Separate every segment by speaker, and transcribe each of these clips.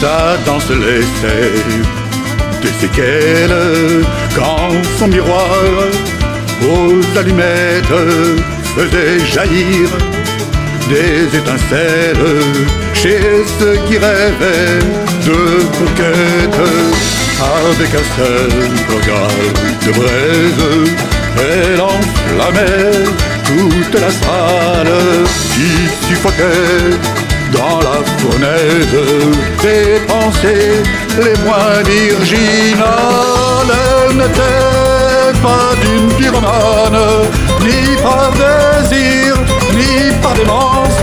Speaker 1: sa danse laissait des séquelles quand son miroir. Aux allumettes faisait jaillir des étincelles chez ceux qui rêvaient de conquête avec un seul regard de braise elle enflammait toute la salle qui suffoquait dans la des pensées les moins virginales. Elle n'était pas d'une pyromane, ni par désir, ni par démence.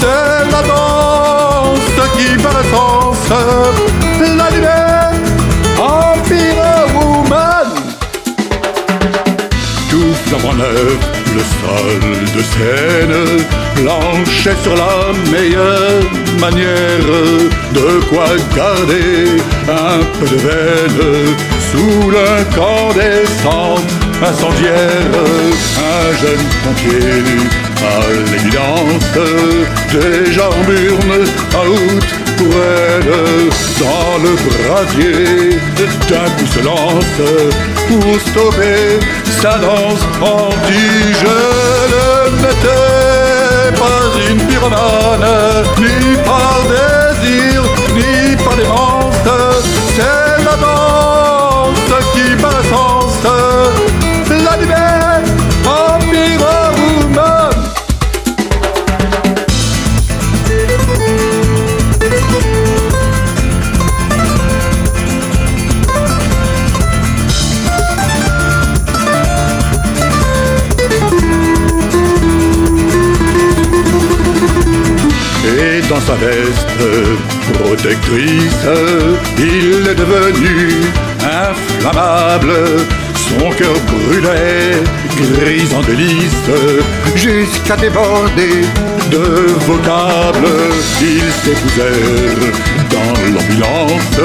Speaker 1: C'est la danse qui par essence l'animait en woman. Tout flambant neuf, le sol de scène planchait sur la meilleure manière de quoi garder un peu de veine sous l'incandescence incendiaire. Un jeune pompier à l'évidence, déjà en à août dans le brasier d'un coup se lance pour stopper sa danse ne n'était pas une pyromane, ni par désir, ni par démence. C'est la danse qui, par sa veste protectrice, il est devenu inflammable. Son cœur brûlait, gris en délice, jusqu'à déborder de vocables. Ils s'épousèrent dans l'ambulance,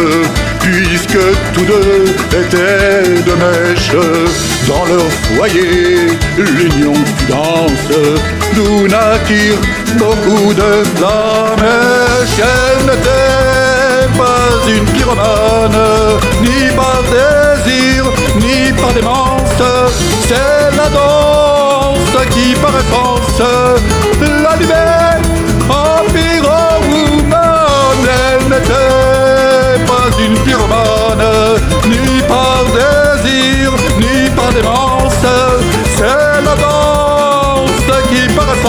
Speaker 1: puisque tous deux étaient de mèche. Dans leur foyer, l'union fut dense, d'où naquirent beaucoup de flammes. Elle n'était pas une pyromane, ni par désir, ni par démence. C'est la danse qui, par essence, l'allumait qui paraissent